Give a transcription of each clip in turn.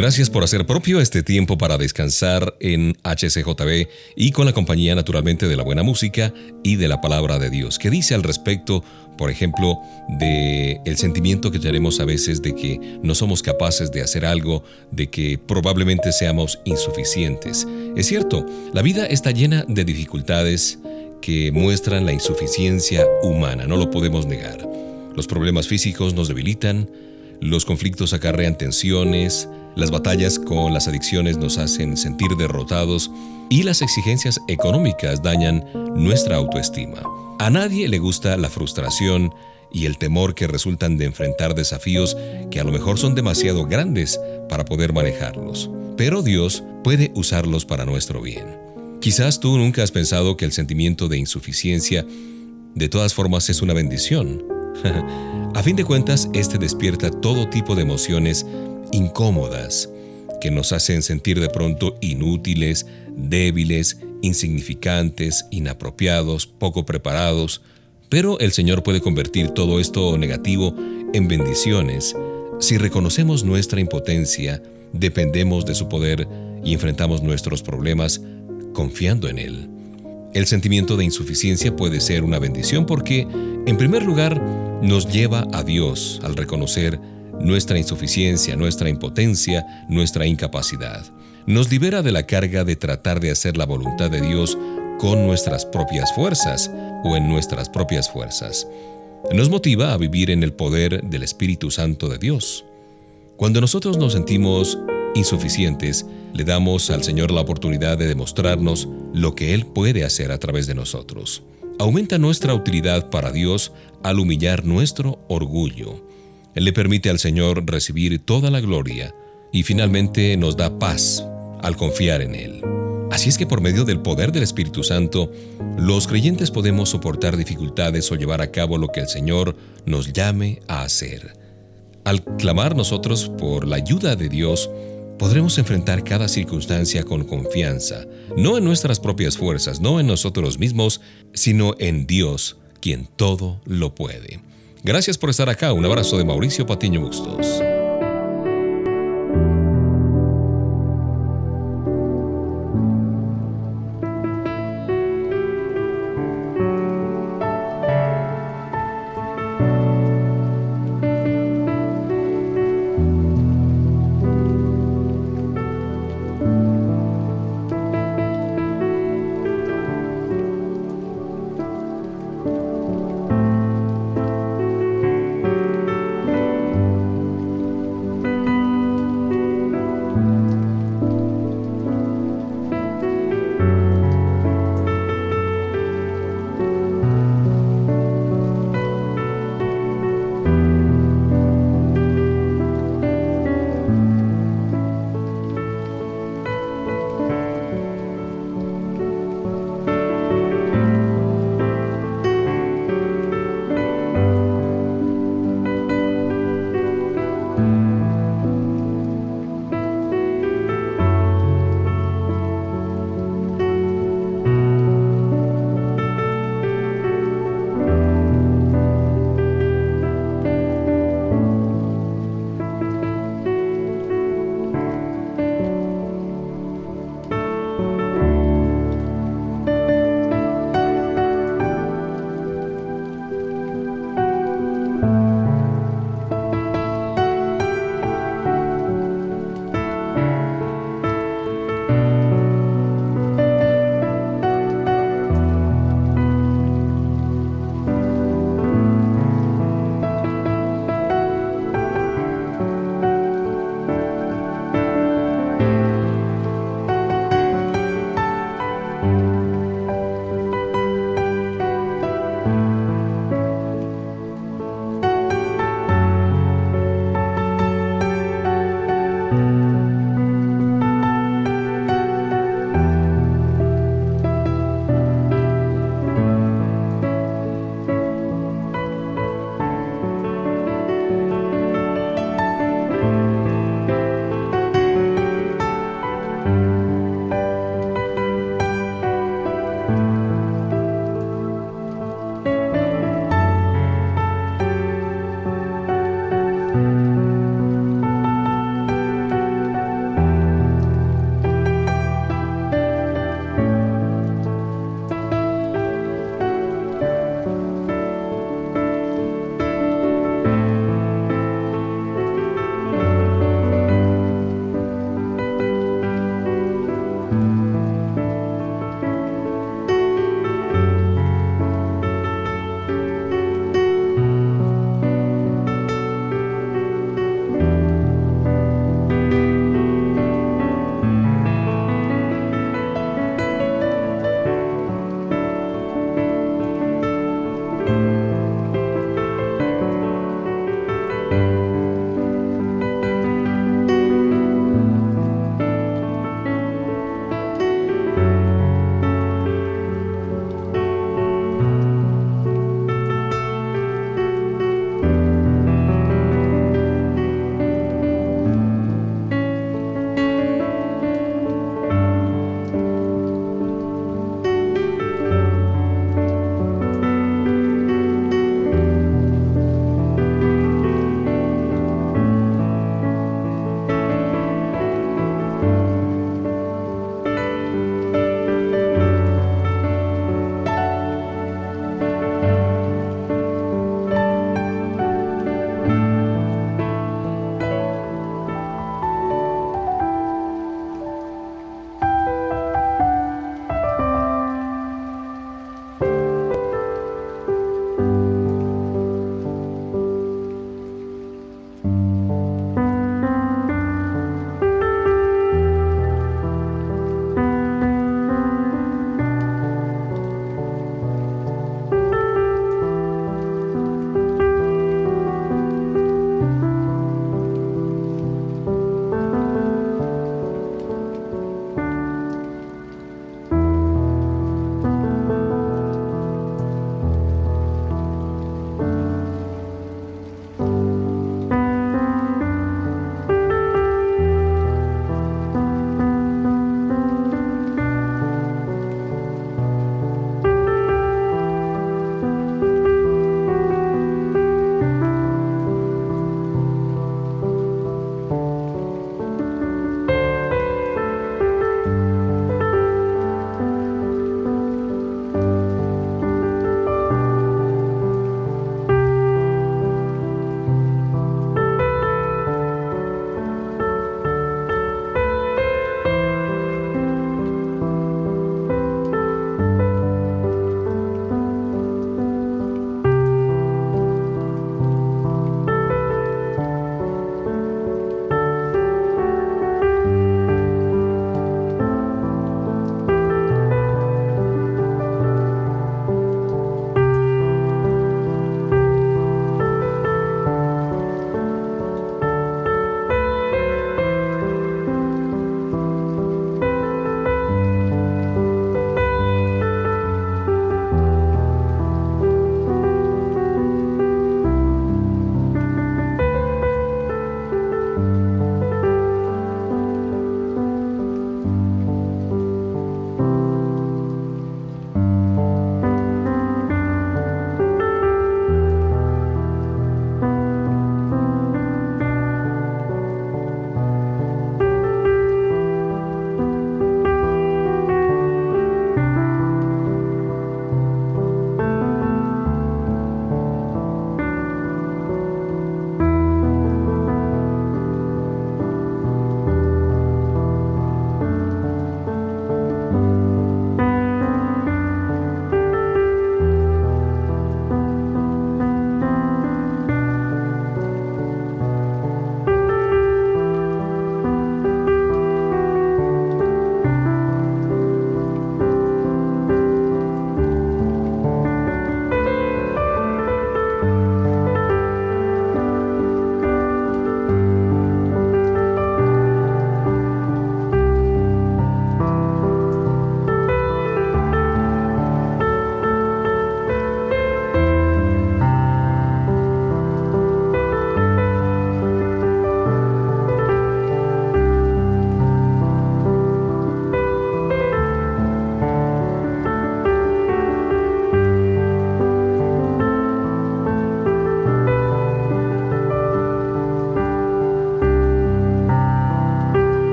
Gracias por hacer propio este tiempo para descansar en HCJB y con la compañía naturalmente de la buena música y de la palabra de Dios. ¿Qué dice al respecto, por ejemplo, de el sentimiento que tenemos a veces de que no somos capaces de hacer algo, de que probablemente seamos insuficientes? Es cierto, la vida está llena de dificultades que muestran la insuficiencia humana, no lo podemos negar. Los problemas físicos nos debilitan, los conflictos acarrean tensiones, las batallas con las adicciones nos hacen sentir derrotados y las exigencias económicas dañan nuestra autoestima. A nadie le gusta la frustración y el temor que resultan de enfrentar desafíos que a lo mejor son demasiado grandes para poder manejarlos. Pero Dios puede usarlos para nuestro bien. Quizás tú nunca has pensado que el sentimiento de insuficiencia de todas formas es una bendición. a fin de cuentas, este despierta todo tipo de emociones incómodas que nos hacen sentir de pronto inútiles, débiles, insignificantes, inapropiados, poco preparados, pero el Señor puede convertir todo esto negativo en bendiciones si reconocemos nuestra impotencia, dependemos de su poder y enfrentamos nuestros problemas confiando en Él. El sentimiento de insuficiencia puede ser una bendición porque, en primer lugar, nos lleva a Dios al reconocer nuestra insuficiencia, nuestra impotencia, nuestra incapacidad. Nos libera de la carga de tratar de hacer la voluntad de Dios con nuestras propias fuerzas o en nuestras propias fuerzas. Nos motiva a vivir en el poder del Espíritu Santo de Dios. Cuando nosotros nos sentimos insuficientes, le damos al Señor la oportunidad de demostrarnos lo que Él puede hacer a través de nosotros. Aumenta nuestra utilidad para Dios al humillar nuestro orgullo él le permite al Señor recibir toda la gloria y finalmente nos da paz al confiar en Él. Así es que por medio del poder del Espíritu Santo, los creyentes podemos soportar dificultades o llevar a cabo lo que el Señor nos llame a hacer. Al clamar nosotros por la ayuda de Dios, podremos enfrentar cada circunstancia con confianza, no en nuestras propias fuerzas, no en nosotros mismos, sino en Dios, quien todo lo puede. Gracias por estar acá. Un abrazo de Mauricio Patiño Bustos.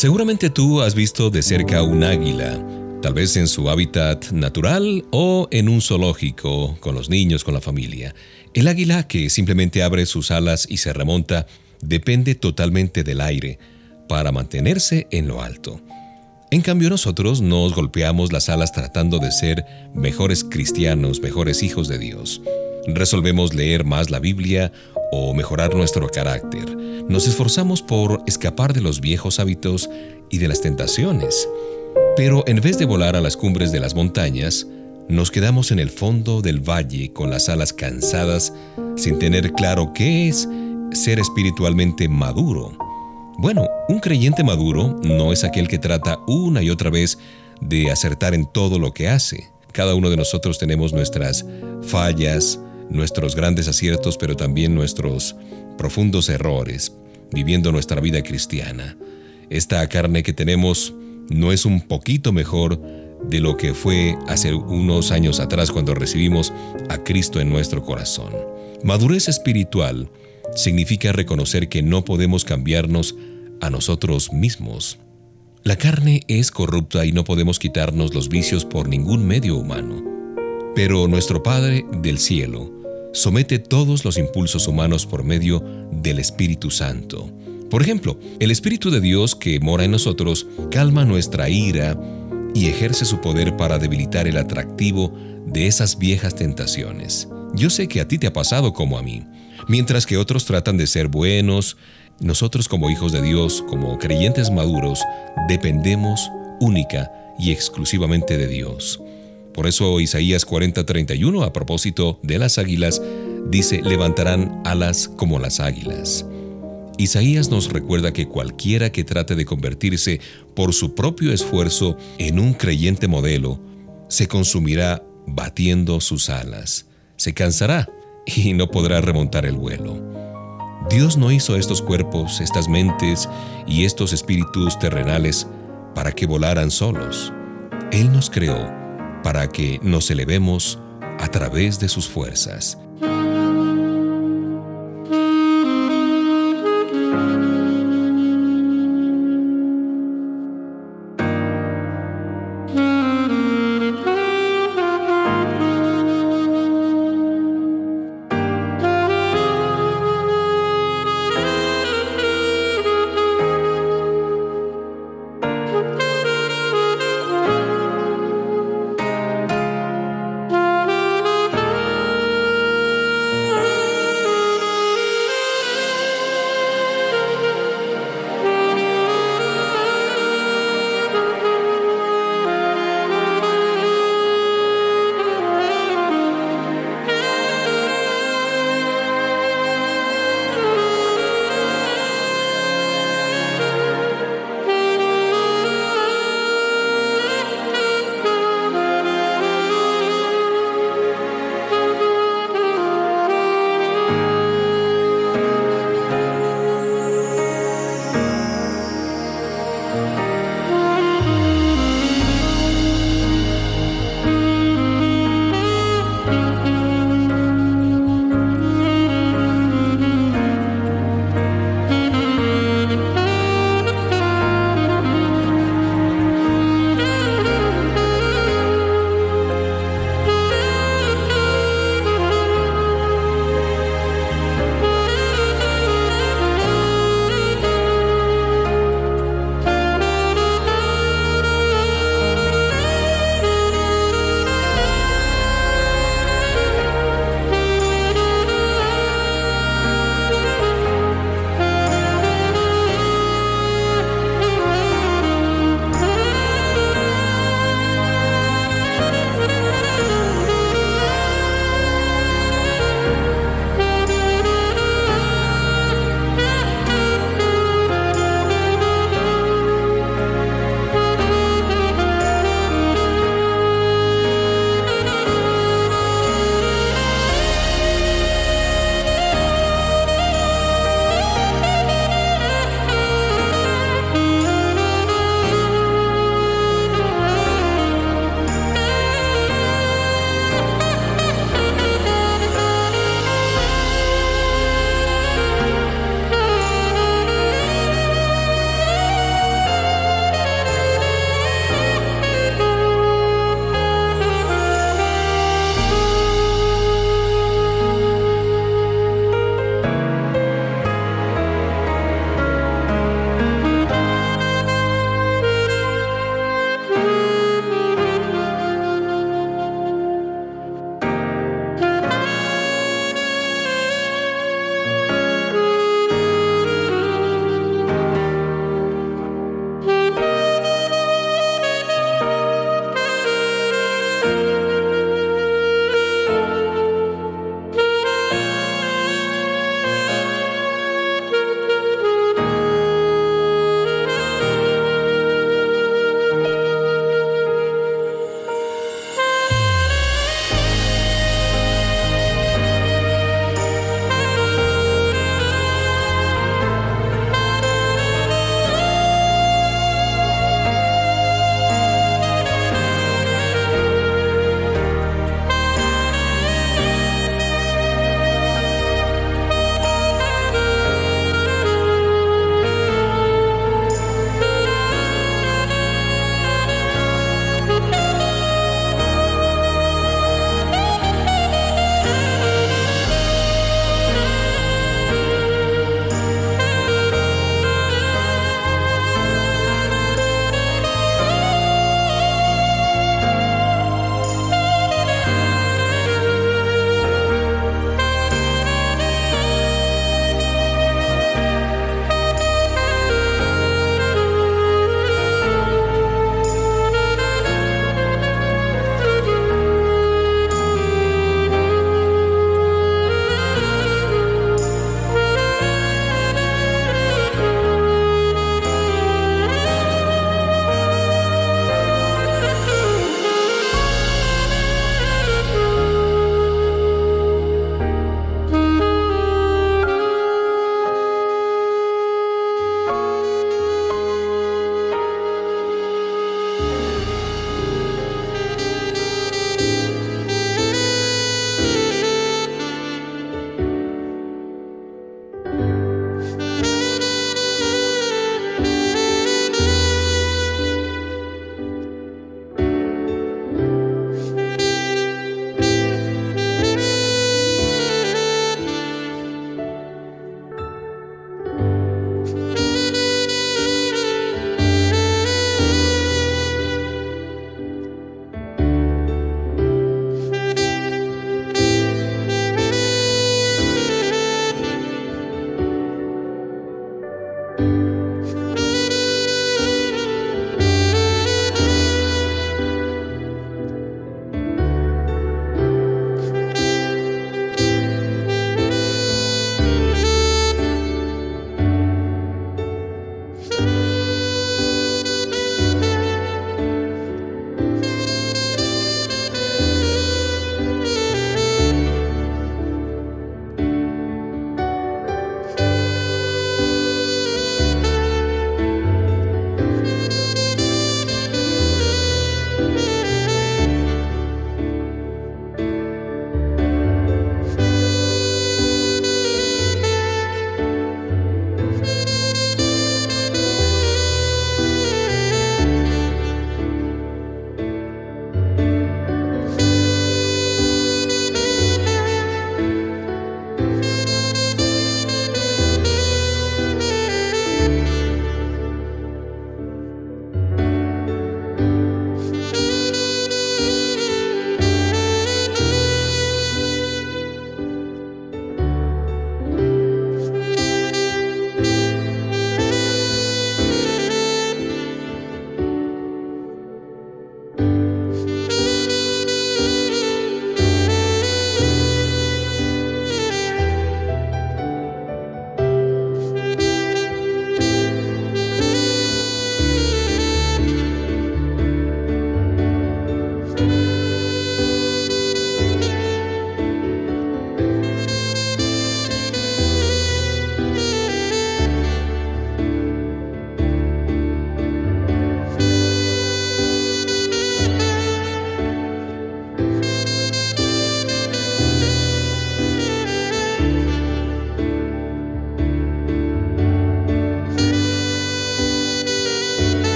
Seguramente tú has visto de cerca un águila, tal vez en su hábitat natural o en un zoológico, con los niños, con la familia. El águila que simplemente abre sus alas y se remonta depende totalmente del aire para mantenerse en lo alto. En cambio nosotros nos golpeamos las alas tratando de ser mejores cristianos, mejores hijos de Dios. Resolvemos leer más la Biblia o mejorar nuestro carácter. Nos esforzamos por escapar de los viejos hábitos y de las tentaciones. Pero en vez de volar a las cumbres de las montañas, nos quedamos en el fondo del valle con las alas cansadas sin tener claro qué es ser espiritualmente maduro. Bueno, un creyente maduro no es aquel que trata una y otra vez de acertar en todo lo que hace. Cada uno de nosotros tenemos nuestras fallas, nuestros grandes aciertos, pero también nuestros profundos errores, viviendo nuestra vida cristiana. Esta carne que tenemos no es un poquito mejor de lo que fue hace unos años atrás cuando recibimos a Cristo en nuestro corazón. Madurez espiritual significa reconocer que no podemos cambiarnos a nosotros mismos. La carne es corrupta y no podemos quitarnos los vicios por ningún medio humano. Pero nuestro Padre del cielo somete todos los impulsos humanos por medio del Espíritu Santo. Por ejemplo, el Espíritu de Dios que mora en nosotros calma nuestra ira y ejerce su poder para debilitar el atractivo de esas viejas tentaciones. Yo sé que a ti te ha pasado como a mí. Mientras que otros tratan de ser buenos, nosotros como hijos de Dios, como creyentes maduros, dependemos única y exclusivamente de Dios. Por eso Isaías 40:31, a propósito de las águilas, dice, levantarán alas como las águilas. Isaías nos recuerda que cualquiera que trate de convertirse por su propio esfuerzo en un creyente modelo, se consumirá batiendo sus alas, se cansará y no podrá remontar el vuelo. Dios no hizo estos cuerpos, estas mentes y estos espíritus terrenales para que volaran solos. Él nos creó para que nos elevemos a través de sus fuerzas.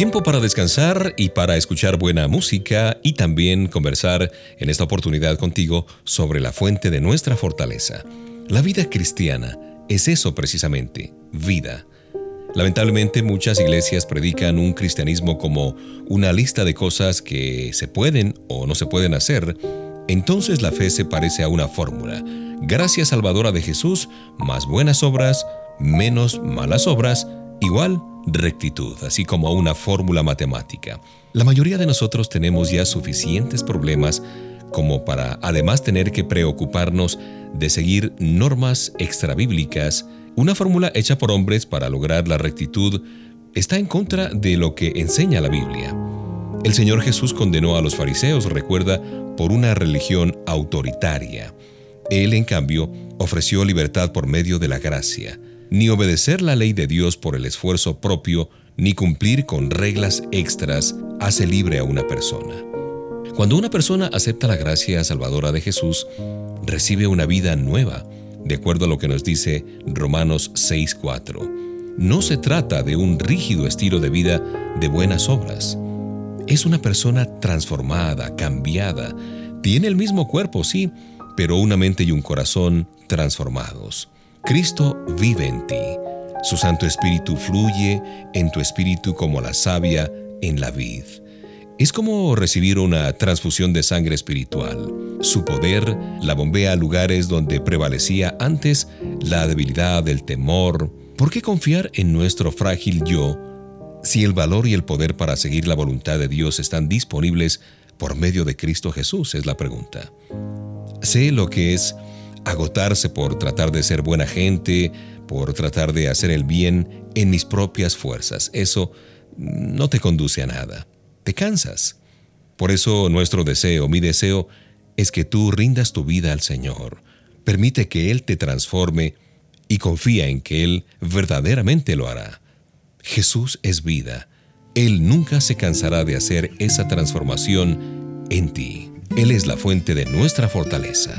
Tiempo para descansar y para escuchar buena música y también conversar en esta oportunidad contigo sobre la fuente de nuestra fortaleza. La vida cristiana es eso precisamente, vida. Lamentablemente muchas iglesias predican un cristianismo como una lista de cosas que se pueden o no se pueden hacer, entonces la fe se parece a una fórmula. Gracia salvadora de Jesús, más buenas obras, menos malas obras, igual rectitud, así como una fórmula matemática. La mayoría de nosotros tenemos ya suficientes problemas como para además tener que preocuparnos de seguir normas extrabíblicas una fórmula hecha por hombres para lograr la rectitud está en contra de lo que enseña la Biblia. El Señor Jesús condenó a los fariseos, recuerda, por una religión autoritaria. Él, en cambio, ofreció libertad por medio de la gracia. Ni obedecer la ley de Dios por el esfuerzo propio, ni cumplir con reglas extras hace libre a una persona. Cuando una persona acepta la gracia salvadora de Jesús, recibe una vida nueva, de acuerdo a lo que nos dice Romanos 6.4. No se trata de un rígido estilo de vida de buenas obras. Es una persona transformada, cambiada. Tiene el mismo cuerpo, sí, pero una mente y un corazón transformados. Cristo vive en ti. Su Santo Espíritu fluye en tu espíritu como la savia en la vid. Es como recibir una transfusión de sangre espiritual. Su poder la bombea a lugares donde prevalecía antes la debilidad, el temor. ¿Por qué confiar en nuestro frágil yo si el valor y el poder para seguir la voluntad de Dios están disponibles por medio de Cristo Jesús? Es la pregunta. Sé lo que es agotarse por tratar de ser buena gente, por tratar de hacer el bien en mis propias fuerzas. Eso no te conduce a nada te cansas. Por eso nuestro deseo, mi deseo, es que tú rindas tu vida al Señor. Permite que Él te transforme y confía en que Él verdaderamente lo hará. Jesús es vida. Él nunca se cansará de hacer esa transformación en ti. Él es la fuente de nuestra fortaleza.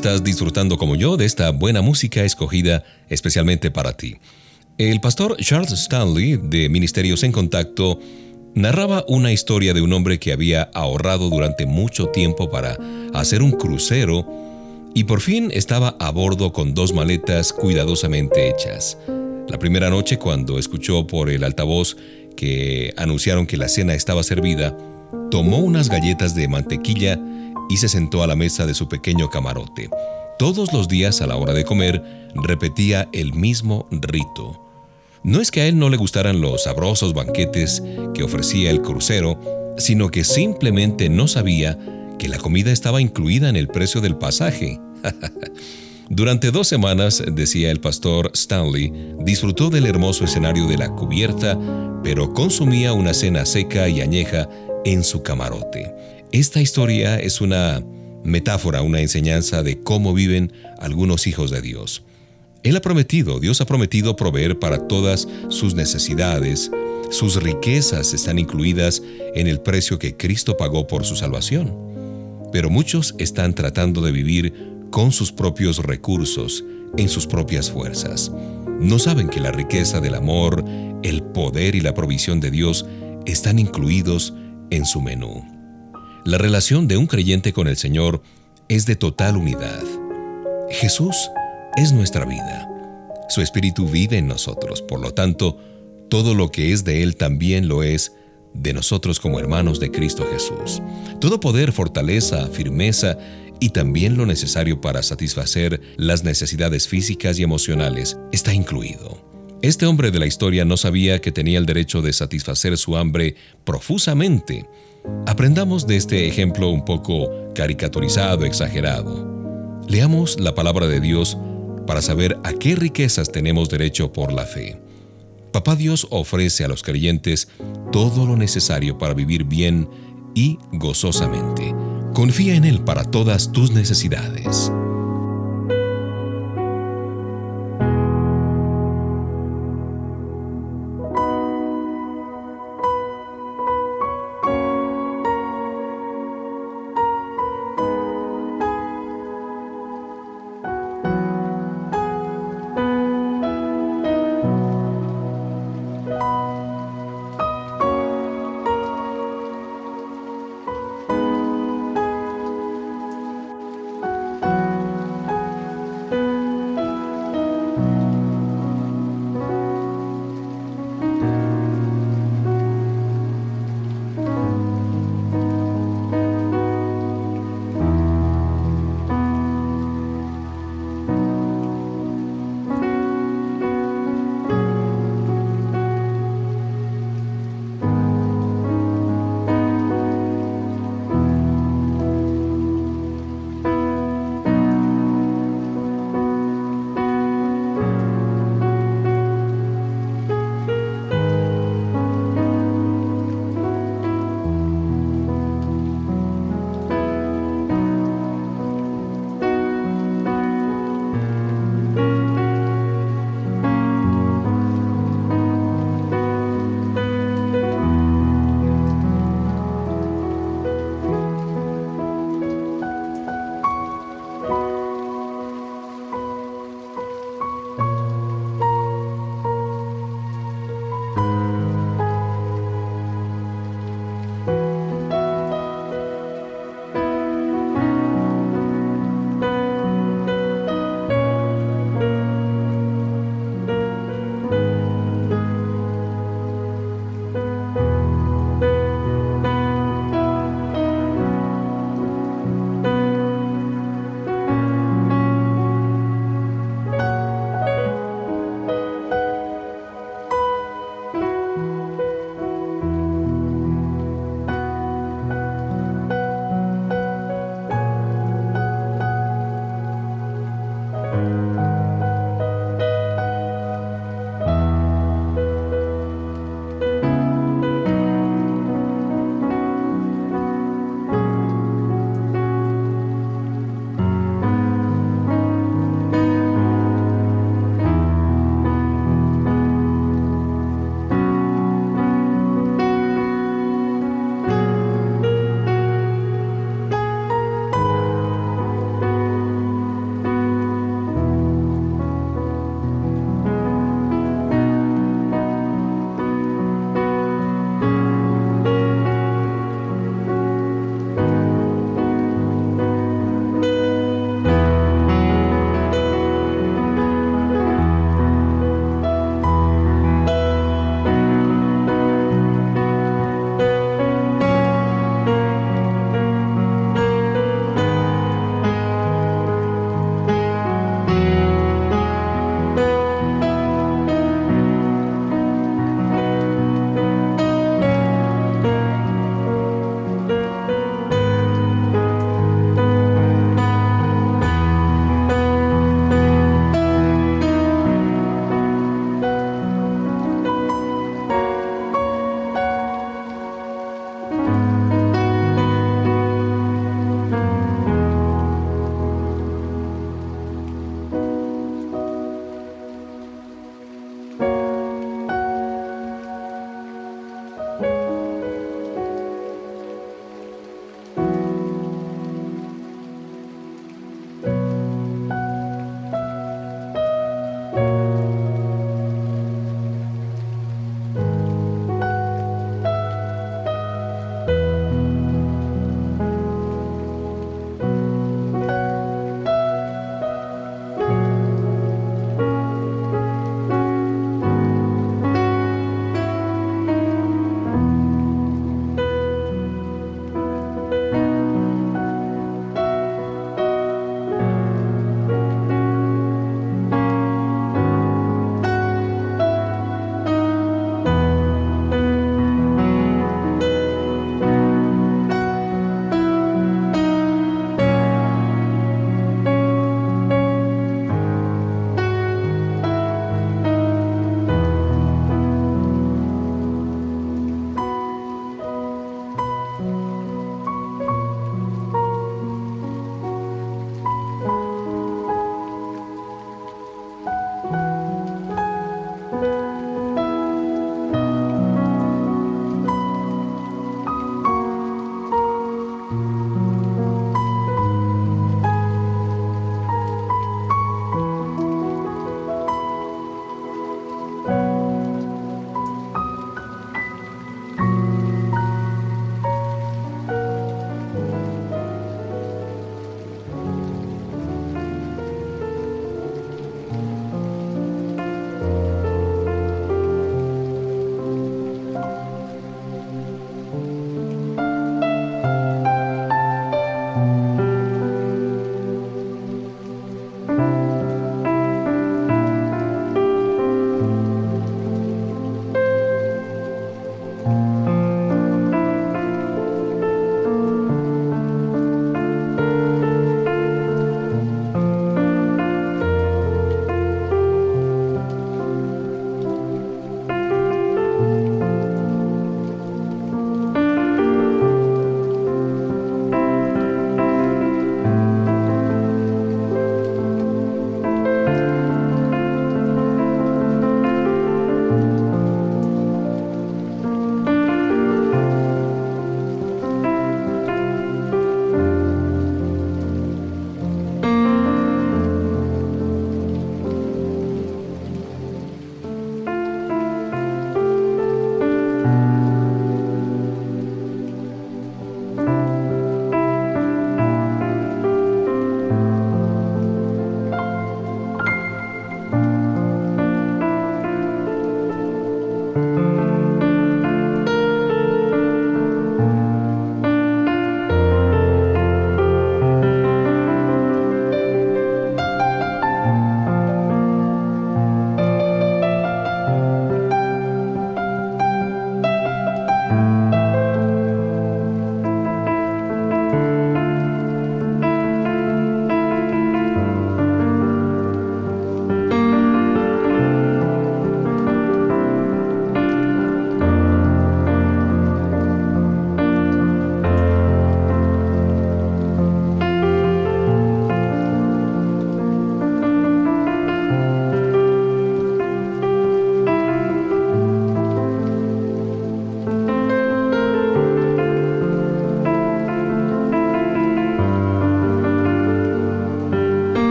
Estás disfrutando como yo de esta buena música escogida especialmente para ti. El pastor Charles Stanley, de Ministerios en Contacto, narraba una historia de un hombre que había ahorrado durante mucho tiempo para hacer un crucero y por fin estaba a bordo con dos maletas cuidadosamente hechas. La primera noche, cuando escuchó por el altavoz que anunciaron que la cena estaba servida, tomó unas galletas de mantequilla y se sentó a la mesa de su pequeño camarote. Todos los días a la hora de comer repetía el mismo rito. No es que a él no le gustaran los sabrosos banquetes que ofrecía el crucero, sino que simplemente no sabía que la comida estaba incluida en el precio del pasaje. Durante dos semanas, decía el pastor Stanley, disfrutó del hermoso escenario de la cubierta, pero consumía una cena seca y añeja en su camarote. Esta historia es una metáfora, una enseñanza de cómo viven algunos hijos de Dios. Él ha prometido, Dios ha prometido proveer para todas sus necesidades. Sus riquezas están incluidas en el precio que Cristo pagó por su salvación. Pero muchos están tratando de vivir con sus propios recursos, en sus propias fuerzas. No saben que la riqueza del amor, el poder y la provisión de Dios están incluidos en su menú. La relación de un creyente con el Señor es de total unidad. Jesús es nuestra vida. Su Espíritu vive en nosotros, por lo tanto, todo lo que es de Él también lo es de nosotros como hermanos de Cristo Jesús. Todo poder, fortaleza, firmeza y también lo necesario para satisfacer las necesidades físicas y emocionales está incluido. Este hombre de la historia no sabía que tenía el derecho de satisfacer su hambre profusamente. Aprendamos de este ejemplo un poco caricaturizado, exagerado. Leamos la palabra de Dios para saber a qué riquezas tenemos derecho por la fe. Papá Dios ofrece a los creyentes todo lo necesario para vivir bien y gozosamente. Confía en Él para todas tus necesidades.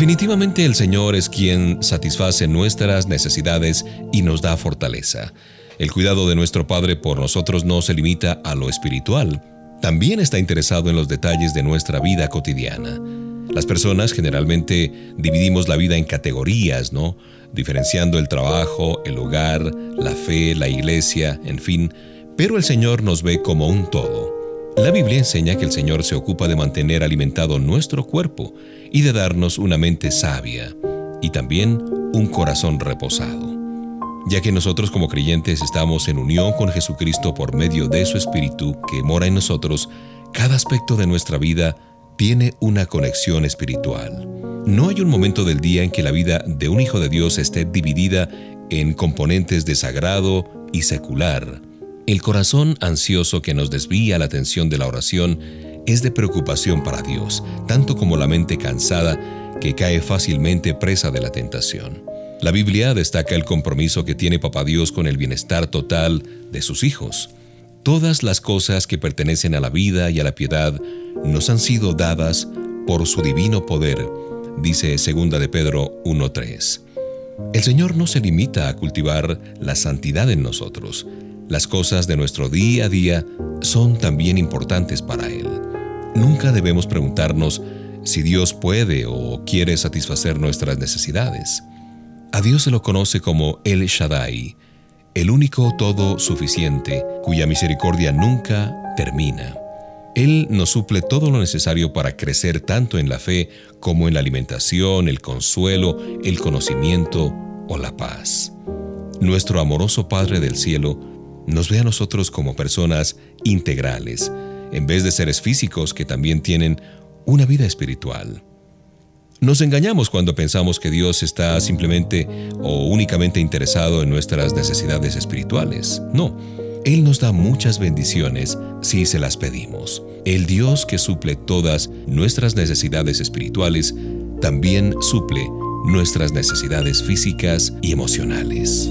Definitivamente el Señor es quien satisface nuestras necesidades y nos da fortaleza. El cuidado de nuestro Padre por nosotros no se limita a lo espiritual, también está interesado en los detalles de nuestra vida cotidiana. Las personas generalmente dividimos la vida en categorías, ¿no? Diferenciando el trabajo, el hogar, la fe, la iglesia, en fin, pero el Señor nos ve como un todo. La Biblia enseña que el Señor se ocupa de mantener alimentado nuestro cuerpo y de darnos una mente sabia y también un corazón reposado. Ya que nosotros como creyentes estamos en unión con Jesucristo por medio de su Espíritu que mora en nosotros, cada aspecto de nuestra vida tiene una conexión espiritual. No hay un momento del día en que la vida de un hijo de Dios esté dividida en componentes de sagrado y secular. El corazón ansioso que nos desvía la atención de la oración es de preocupación para Dios, tanto como la mente cansada que cae fácilmente presa de la tentación. La Biblia destaca el compromiso que tiene Papá Dios con el bienestar total de sus hijos. Todas las cosas que pertenecen a la vida y a la piedad nos han sido dadas por su divino poder, dice 2 de Pedro 1.3. El Señor no se limita a cultivar la santidad en nosotros. Las cosas de nuestro día a día son también importantes para Él. Nunca debemos preguntarnos si Dios puede o quiere satisfacer nuestras necesidades. A Dios se lo conoce como El Shaddai, el único todo suficiente, cuya misericordia nunca termina. Él nos suple todo lo necesario para crecer tanto en la fe como en la alimentación, el consuelo, el conocimiento o la paz. Nuestro amoroso Padre del Cielo nos ve a nosotros como personas integrales, en vez de seres físicos que también tienen una vida espiritual. Nos engañamos cuando pensamos que Dios está simplemente o únicamente interesado en nuestras necesidades espirituales. No, Él nos da muchas bendiciones si se las pedimos. El Dios que suple todas nuestras necesidades espirituales también suple nuestras necesidades físicas y emocionales.